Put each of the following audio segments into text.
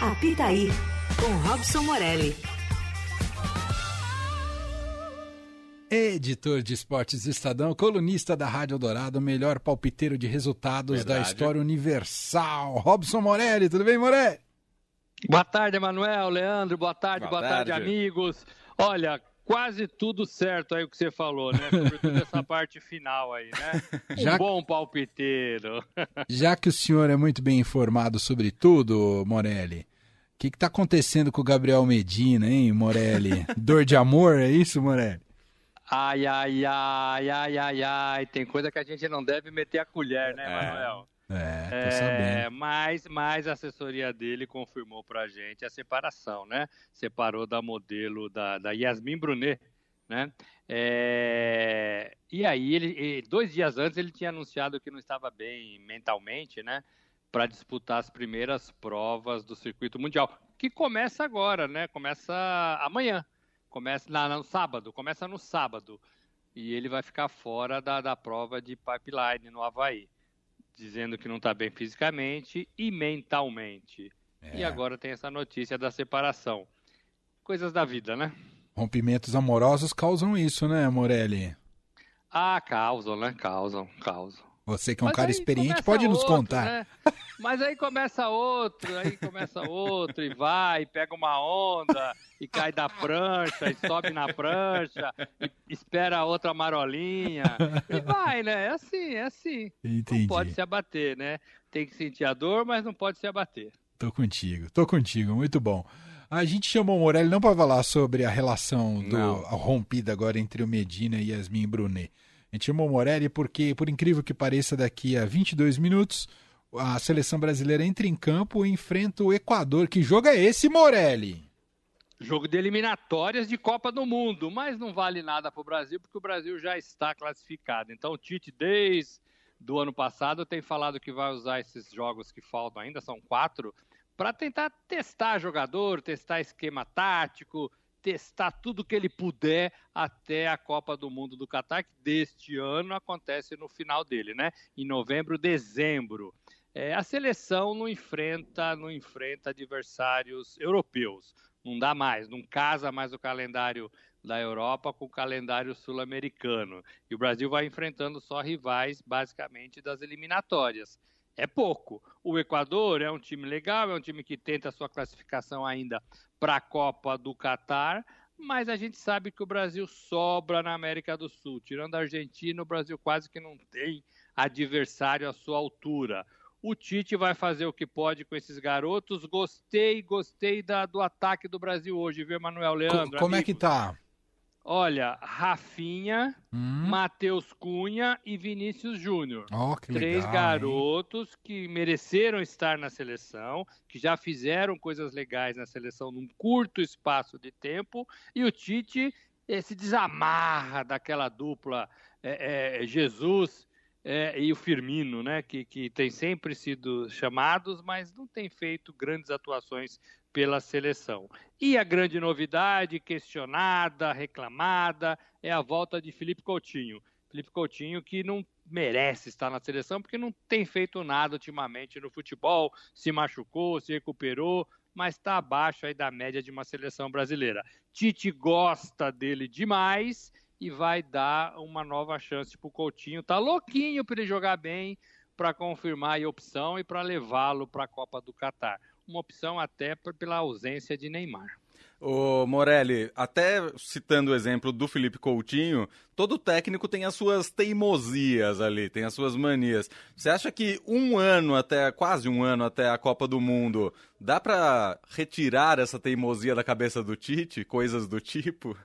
Apitaí, com Robson Morelli. Editor de Esportes Estadão, colunista da Rádio Dourado, melhor palpiteiro de resultados Verdade. da história universal. Robson Morelli, tudo bem, Morelli? Boa tarde, Emanuel, Leandro, boa tarde, boa, boa tarde. tarde, amigos. Olha, quase tudo certo aí o que você falou, né? Sobretudo essa parte final aí, né? Já... Um bom palpiteiro. Já que o senhor é muito bem informado sobre tudo, Morelli, o que está acontecendo com o Gabriel Medina, hein, Morelli? Dor de amor, é isso, Morelli? Ai, ai, ai, ai, ai, ai. Tem coisa que a gente não deve meter a colher, né, é. Manuel? É, tô é, sabendo. Mas, mas a assessoria dele confirmou pra gente a separação, né? Separou da modelo da, da Yasmin Brunet, né? É, e aí, ele, dois dias antes, ele tinha anunciado que não estava bem mentalmente, né? Para disputar as primeiras provas do circuito mundial, que começa agora, né? Começa amanhã, começa na, no sábado, começa no sábado. E ele vai ficar fora da, da prova de pipeline no Havaí dizendo que não está bem fisicamente e mentalmente. É. E agora tem essa notícia da separação. Coisas da vida, né? Rompimentos amorosos causam isso, né, Morelli? Ah, causam, né? Causam, causam. Você que é um Mas cara experiente pode nos outro, contar. Né? Mas aí começa outro, aí começa outro e vai, e pega uma onda e cai da prancha, e sobe na prancha, e espera outra marolinha, e vai, né? É assim, é assim. Entendi. Não pode se abater, né? Tem que sentir a dor, mas não pode se abater. Tô contigo, tô contigo, muito bom. A gente chamou o Morelli não para falar sobre a relação do, rompida agora entre o Medina e Yasmin Brunet. A gente chamou o Morelli porque, por incrível que pareça, daqui a 22 minutos, a seleção brasileira entra em campo e enfrenta o Equador. Que jogo é esse, Morelli? Jogo de eliminatórias de Copa do Mundo, mas não vale nada para o Brasil, porque o Brasil já está classificado. Então, o Tite, desde do ano passado, tem falado que vai usar esses jogos que faltam ainda, são quatro, para tentar testar jogador, testar esquema tático, testar tudo que ele puder até a Copa do Mundo do Catar, que deste ano acontece no final dele, né? Em novembro, dezembro. É, a seleção não enfrenta, não enfrenta adversários europeus. Não dá mais, não casa mais o calendário da Europa com o calendário sul-americano. E o Brasil vai enfrentando só rivais, basicamente, das eliminatórias é pouco. O Equador é um time legal, é um time que tenta a sua classificação ainda para a Copa do Catar, mas a gente sabe que o Brasil sobra na América do Sul. Tirando a Argentina, o Brasil quase que não tem adversário à sua altura. O Tite vai fazer o que pode com esses garotos. Gostei, gostei da, do ataque do Brasil hoje, viu, Manuel Leandro? Como, como é que tá? Olha, Rafinha, hum. Matheus Cunha e Vinícius Júnior. Oh, Três legal, garotos hein? que mereceram estar na seleção, que já fizeram coisas legais na seleção num curto espaço de tempo. E o Tite eh, se desamarra daquela dupla eh, eh, Jesus é, e o Firmino, né, que, que tem sempre sido chamados, mas não tem feito grandes atuações pela seleção. E a grande novidade, questionada, reclamada, é a volta de Felipe Coutinho. Felipe Coutinho que não merece estar na seleção porque não tem feito nada ultimamente no futebol, se machucou, se recuperou, mas está abaixo aí da média de uma seleção brasileira. Tite gosta dele demais e vai dar uma nova chance para o Coutinho. Tá louquinho para ele jogar bem, para confirmar a opção e para levá-lo para a Copa do Catar. Uma opção até pela ausência de Neymar. Ô Morelli, até citando o exemplo do Felipe Coutinho, todo técnico tem as suas teimosias ali, tem as suas manias. Você acha que um ano até, quase um ano até a Copa do Mundo, dá para retirar essa teimosia da cabeça do Tite, coisas do tipo?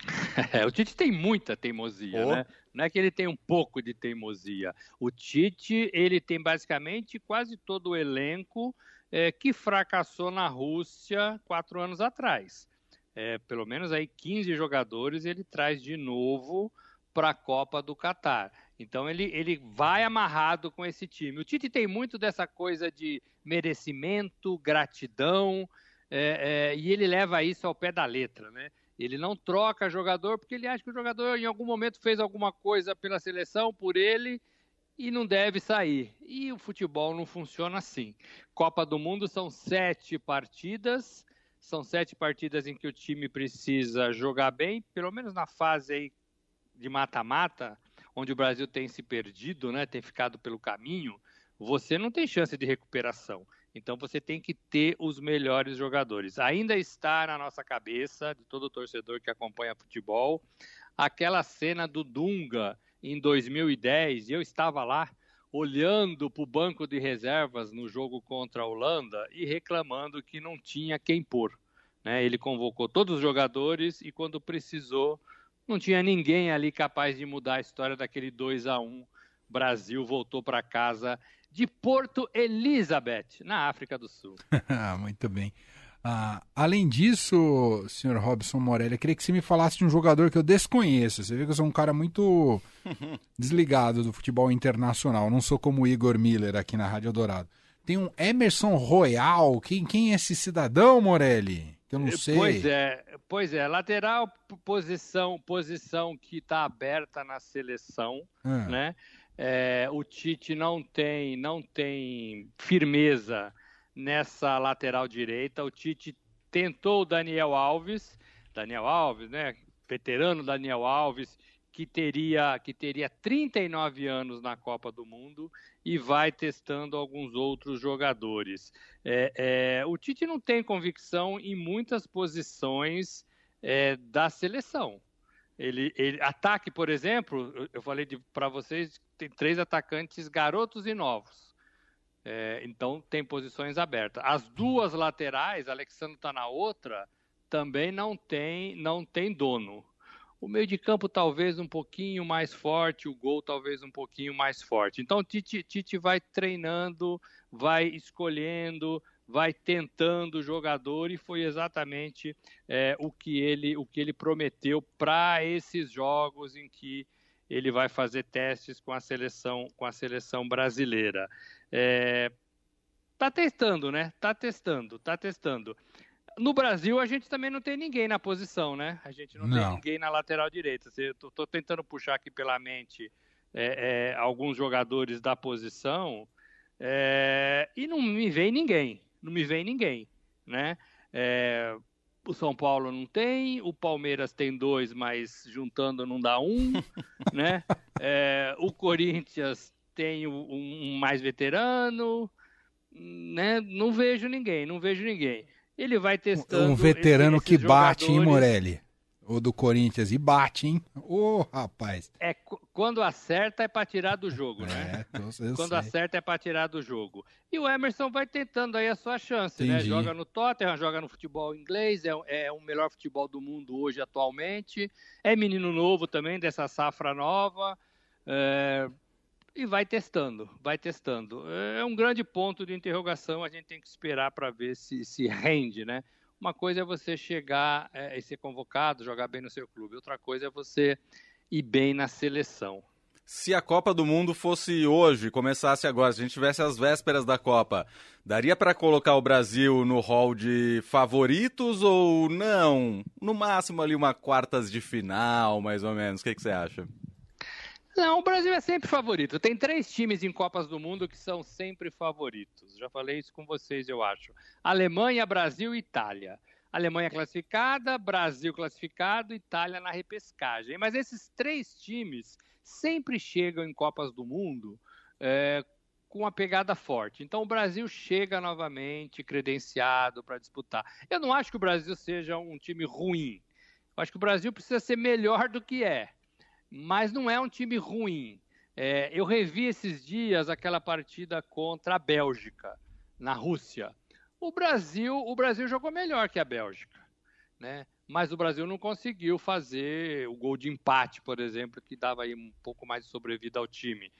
É, o Tite tem muita teimosia, oh. né? Não é que ele tem um pouco de teimosia. O Tite, ele tem basicamente quase todo o elenco é, que fracassou na Rússia quatro anos atrás. É, pelo menos aí 15 jogadores ele traz de novo para a Copa do Catar. Então ele, ele vai amarrado com esse time. O Tite tem muito dessa coisa de merecimento, gratidão, é, é, e ele leva isso ao pé da letra, né? Ele não troca jogador porque ele acha que o jogador em algum momento fez alguma coisa pela seleção, por ele, e não deve sair. E o futebol não funciona assim. Copa do Mundo são sete partidas, são sete partidas em que o time precisa jogar bem, pelo menos na fase aí de mata-mata, onde o Brasil tem se perdido, né, tem ficado pelo caminho, você não tem chance de recuperação. Então você tem que ter os melhores jogadores. Ainda está na nossa cabeça, de todo torcedor que acompanha futebol, aquela cena do Dunga em 2010, eu estava lá olhando para o banco de reservas no jogo contra a Holanda e reclamando que não tinha quem pôr. Né? Ele convocou todos os jogadores e quando precisou, não tinha ninguém ali capaz de mudar a história daquele 2 a 1 Brasil voltou para casa de Porto Elizabeth, na África do Sul. Muito bem. Ah, além disso, senhor Robson Morelli, eu queria que você me falasse de um jogador que eu desconheço. Você vê que eu sou um cara muito desligado do futebol internacional. não sou como o Igor Miller aqui na Rádio Dourado. Tem um Emerson Royal. Quem, quem é esse cidadão, Morelli? Que eu não sei. Pois é, pois é. Lateral, posição, posição que está aberta na seleção, ah. né? É, o Tite não tem, não tem firmeza nessa lateral direita. O Tite tentou o Daniel Alves, Daniel Alves, né? Veterano Daniel Alves, que teria, que teria 39 anos na Copa do Mundo e vai testando alguns outros jogadores. É, é, o Tite não tem convicção em muitas posições é, da seleção. Ele, ele, ataque, por exemplo, eu falei para vocês, tem três atacantes garotos e novos. É, então tem posições abertas. As duas laterais, Alexandre está na outra, também não tem, não tem dono. O meio de campo talvez um pouquinho mais forte, o gol talvez um pouquinho mais forte. Então Tite, Tite vai treinando, vai escolhendo, vai tentando o jogador e foi exatamente é, o que ele o que ele prometeu para esses jogos em que ele vai fazer testes com a seleção com a seleção brasileira. É, tá testando, né? Tá testando, tá testando. No Brasil, a gente também não tem ninguém na posição, né? A gente não, não. tem ninguém na lateral direita. Estou tô, tô, tentando puxar aqui pela mente é, é, alguns jogadores da posição é, e não me vem ninguém. Não me vem ninguém, né? É, o São Paulo não tem, o Palmeiras tem dois, mas juntando não dá um, né? É, o Corinthians tem um, mais veterano, né? Não vejo ninguém, não vejo ninguém. Ele vai testando. Um veterano esse, que bate, jogadores. hein, Morelli? O do Corinthians e bate, hein? Ô, oh, rapaz. É, quando acerta é para tirar do jogo, né? É, quando sei. acerta é para tirar do jogo. E o Emerson vai tentando aí a sua chance, né? Entendi. né? Joga no Tottenham, joga no futebol inglês, é, é o melhor futebol do mundo hoje atualmente. É menino novo também, dessa safra nova. É, e vai testando, vai testando. É um grande ponto de interrogação, a gente tem que esperar para ver se se rende, né? Uma coisa é você chegar é, e ser convocado, jogar bem no seu clube, outra coisa é você ir bem na seleção. Se a Copa do Mundo fosse hoje, começasse agora, se a gente tivesse as vésperas da Copa, daria para colocar o Brasil no hall de favoritos ou não? No máximo ali uma quartas de final, mais ou menos. O que, que você acha? Não, o Brasil é sempre favorito. Tem três times em Copas do Mundo que são sempre favoritos. Já falei isso com vocês, eu acho. Alemanha, Brasil e Itália. Alemanha classificada, Brasil classificado, Itália na repescagem. Mas esses três times sempre chegam em Copas do Mundo é, com uma pegada forte. Então o Brasil chega novamente credenciado para disputar. Eu não acho que o Brasil seja um time ruim. Eu acho que o Brasil precisa ser melhor do que é mas não é um time ruim. É, eu revi esses dias aquela partida contra a Bélgica, na Rússia. O Brasil, o Brasil jogou melhor que a Bélgica, né? Mas o Brasil não conseguiu fazer o gol de empate, por exemplo, que dava aí um pouco mais de sobrevida ao time.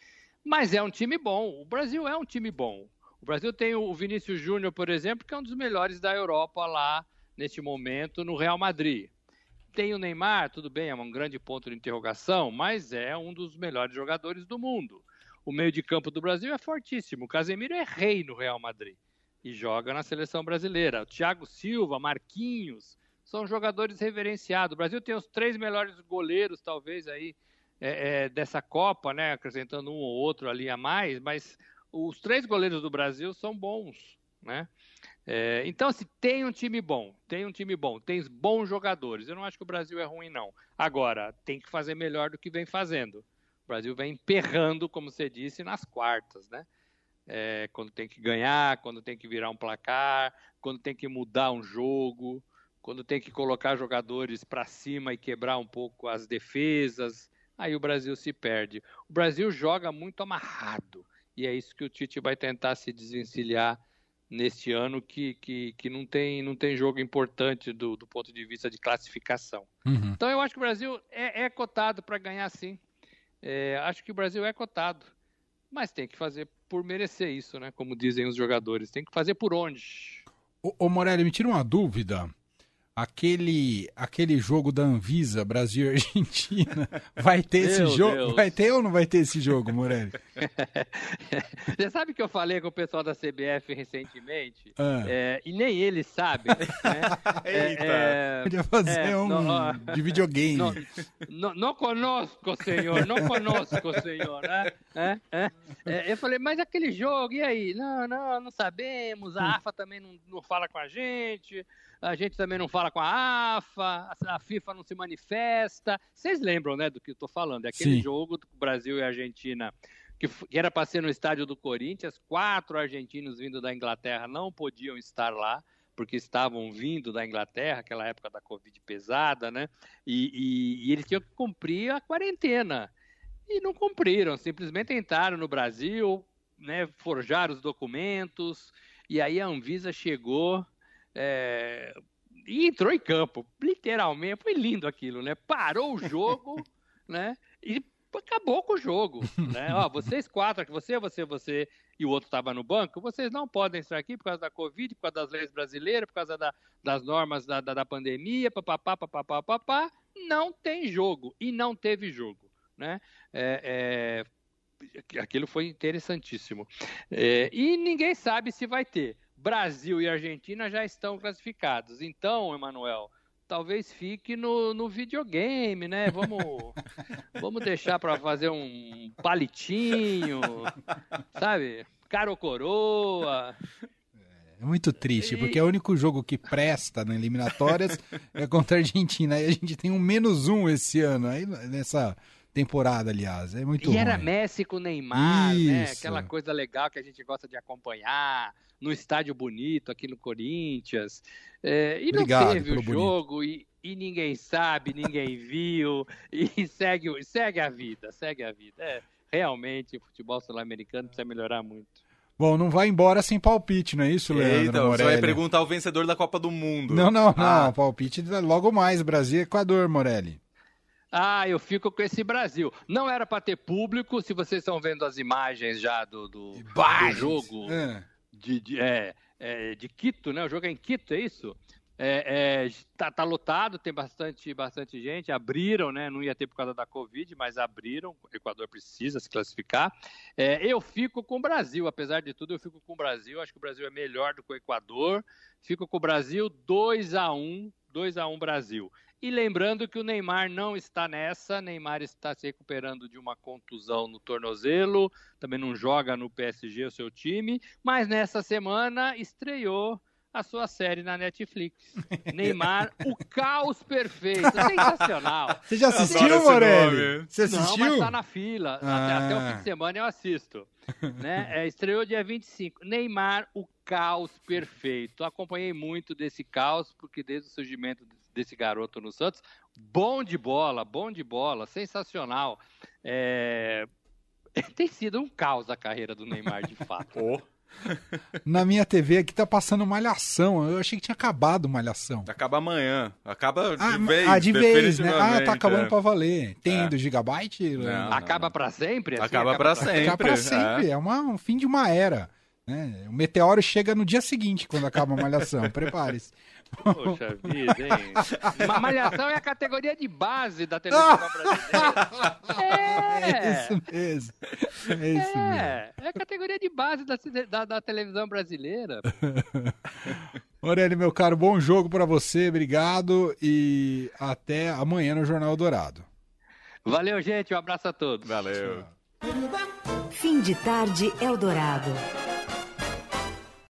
Mas é um time bom. O Brasil é um time bom. O Brasil tem o Vinícius Júnior, por exemplo, que é um dos melhores da Europa lá neste momento no Real Madrid. Tem o Neymar, tudo bem, é um grande ponto de interrogação, mas é um dos melhores jogadores do mundo. O meio de campo do Brasil é fortíssimo. O Casemiro é rei no Real Madrid e joga na seleção brasileira. O Thiago Silva, Marquinhos, são jogadores reverenciados. O Brasil tem os três melhores goleiros, talvez, aí é, é, dessa Copa, né? Acrescentando um ou outro ali a mais, mas os três goleiros do Brasil são bons, né? É, então, assim, tem um time bom, tem um time bom, tem bons jogadores. Eu não acho que o Brasil é ruim, não. Agora, tem que fazer melhor do que vem fazendo. O Brasil vem emperrando, como você disse, nas quartas, né? É, quando tem que ganhar, quando tem que virar um placar, quando tem que mudar um jogo, quando tem que colocar jogadores para cima e quebrar um pouco as defesas, aí o Brasil se perde. O Brasil joga muito amarrado e é isso que o Tite vai tentar se desvencilhar neste ano que, que, que não, tem, não tem jogo importante do, do ponto de vista de classificação. Uhum. Então eu acho que o Brasil é, é cotado para ganhar sim. É, acho que o Brasil é cotado. Mas tem que fazer por merecer isso, né? Como dizem os jogadores. Tem que fazer por onde. Ô, ô Morelli, me tira uma dúvida aquele aquele jogo da Anvisa Brasil e Argentina vai ter esse jogo vai ter ou não vai ter esse jogo Morelli você sabe que eu falei com o pessoal da CBF recentemente ah. é, e nem eles sabem né? Eita. É, podia fazer é, um no, de videogame não, não, não conosco senhor não conosco senhor né? É, é, é, eu falei mas aquele jogo e aí não não não sabemos a AFA também não, não fala com a gente a gente também não fala com a AFA, a FIFA não se manifesta. Vocês lembram, né, do que eu estou falando? É aquele Sim. jogo do Brasil e Argentina que era para ser no estádio do Corinthians, quatro argentinos vindo da Inglaterra não podiam estar lá, porque estavam vindo da Inglaterra, aquela época da Covid pesada, né? E, e, e eles tinham que cumprir a quarentena. E não cumpriram, simplesmente entraram no Brasil, né, forjaram os documentos, e aí a Anvisa chegou é, e entrou em campo, literalmente, foi lindo aquilo, né? Parou o jogo, né? E acabou com o jogo, né? Ó, vocês quatro, você, você, você e o outro estava no banco, vocês não podem estar aqui por causa da Covid, por causa das leis brasileiras, por causa da, das normas da, da, da pandemia, papapá, papapá, papapá. Não tem jogo e não teve jogo, né? É, é, aquilo foi interessantíssimo. É, e ninguém sabe se vai ter. Brasil e Argentina já estão classificados. Então, Emanuel, talvez fique no, no videogame, né? Vamos, vamos deixar para fazer um palitinho, sabe? Caro coroa. É muito triste, porque é o único jogo que presta na eliminatórias é contra a Argentina. E a gente tem um menos um esse ano. Aí nessa temporada, aliás. É muito E ruim. era Messi com Neymar, né? Isso. né? Aquela coisa legal que a gente gosta de acompanhar, no estádio bonito aqui no Corinthians. É, e Obrigado não teve o jogo e, e, ninguém sabe, ninguém viu, e segue, segue a vida, segue a vida. É, realmente, o futebol sul-americano precisa melhorar muito. Bom, não vai embora sem palpite, não é isso, Leandro? Eita, você vai perguntar o vencedor da Copa do Mundo. Não, não, ah. não. Palpite logo mais. Brasil e Equador, Morelli. Ah, eu fico com esse Brasil. Não era para ter público, se vocês estão vendo as imagens já do, do, do jogo é. de, de, é, é, de Quito, né? O jogo é em Quito, é isso? É, é, tá, tá, lotado, tem bastante, bastante gente. Abriram, né? Não ia ter por causa da Covid, mas abriram. O Equador precisa se classificar. É, eu fico com o Brasil, apesar de tudo, eu fico com o Brasil. Acho que o Brasil é melhor do que o Equador. Fico com o Brasil 2 a 1 2 a 1 Brasil. E lembrando que o Neymar não está nessa, Neymar está se recuperando de uma contusão no tornozelo, também não joga no PSG o seu time, mas nessa semana estreou a sua série na Netflix. Neymar, o caos perfeito. Sensacional. Você já assistiu, Morelli? Você assistiu? Não, mas tá na fila. Ah. Até, até, o fim de semana eu assisto. né? É, estreou dia 25. Neymar, o caos perfeito. Acompanhei muito desse caos, porque desde o surgimento desse garoto no Santos. Bom de bola, bom de bola, sensacional. É... Tem sido um caos a carreira do Neymar, de fato. oh. Na minha TV aqui tá passando Malhação. Eu achei que tinha acabado Malhação. Acaba amanhã. Acaba de ah, vez. Ah, de vez, né? Ah, tá acabando é. pra valer. Tem é. do Gigabyte? Não, acaba não. pra sempre? Assim, acaba, acaba pra, pra sempre. Acaba pra sempre. É, é uma, um fim de uma era. Né? O meteoro chega no dia seguinte, quando acaba a Malhação. Prepare-se. Poxa vida, hein? Malhação é a categoria de base da televisão brasileira. É, é isso mesmo. É, isso é, mesmo. é a categoria de base da, da, da televisão brasileira. Morelli, meu caro, bom jogo para você, obrigado e até amanhã no Jornal Dourado. Valeu, gente. Um abraço a todos. Valeu. Fim de tarde Eldorado.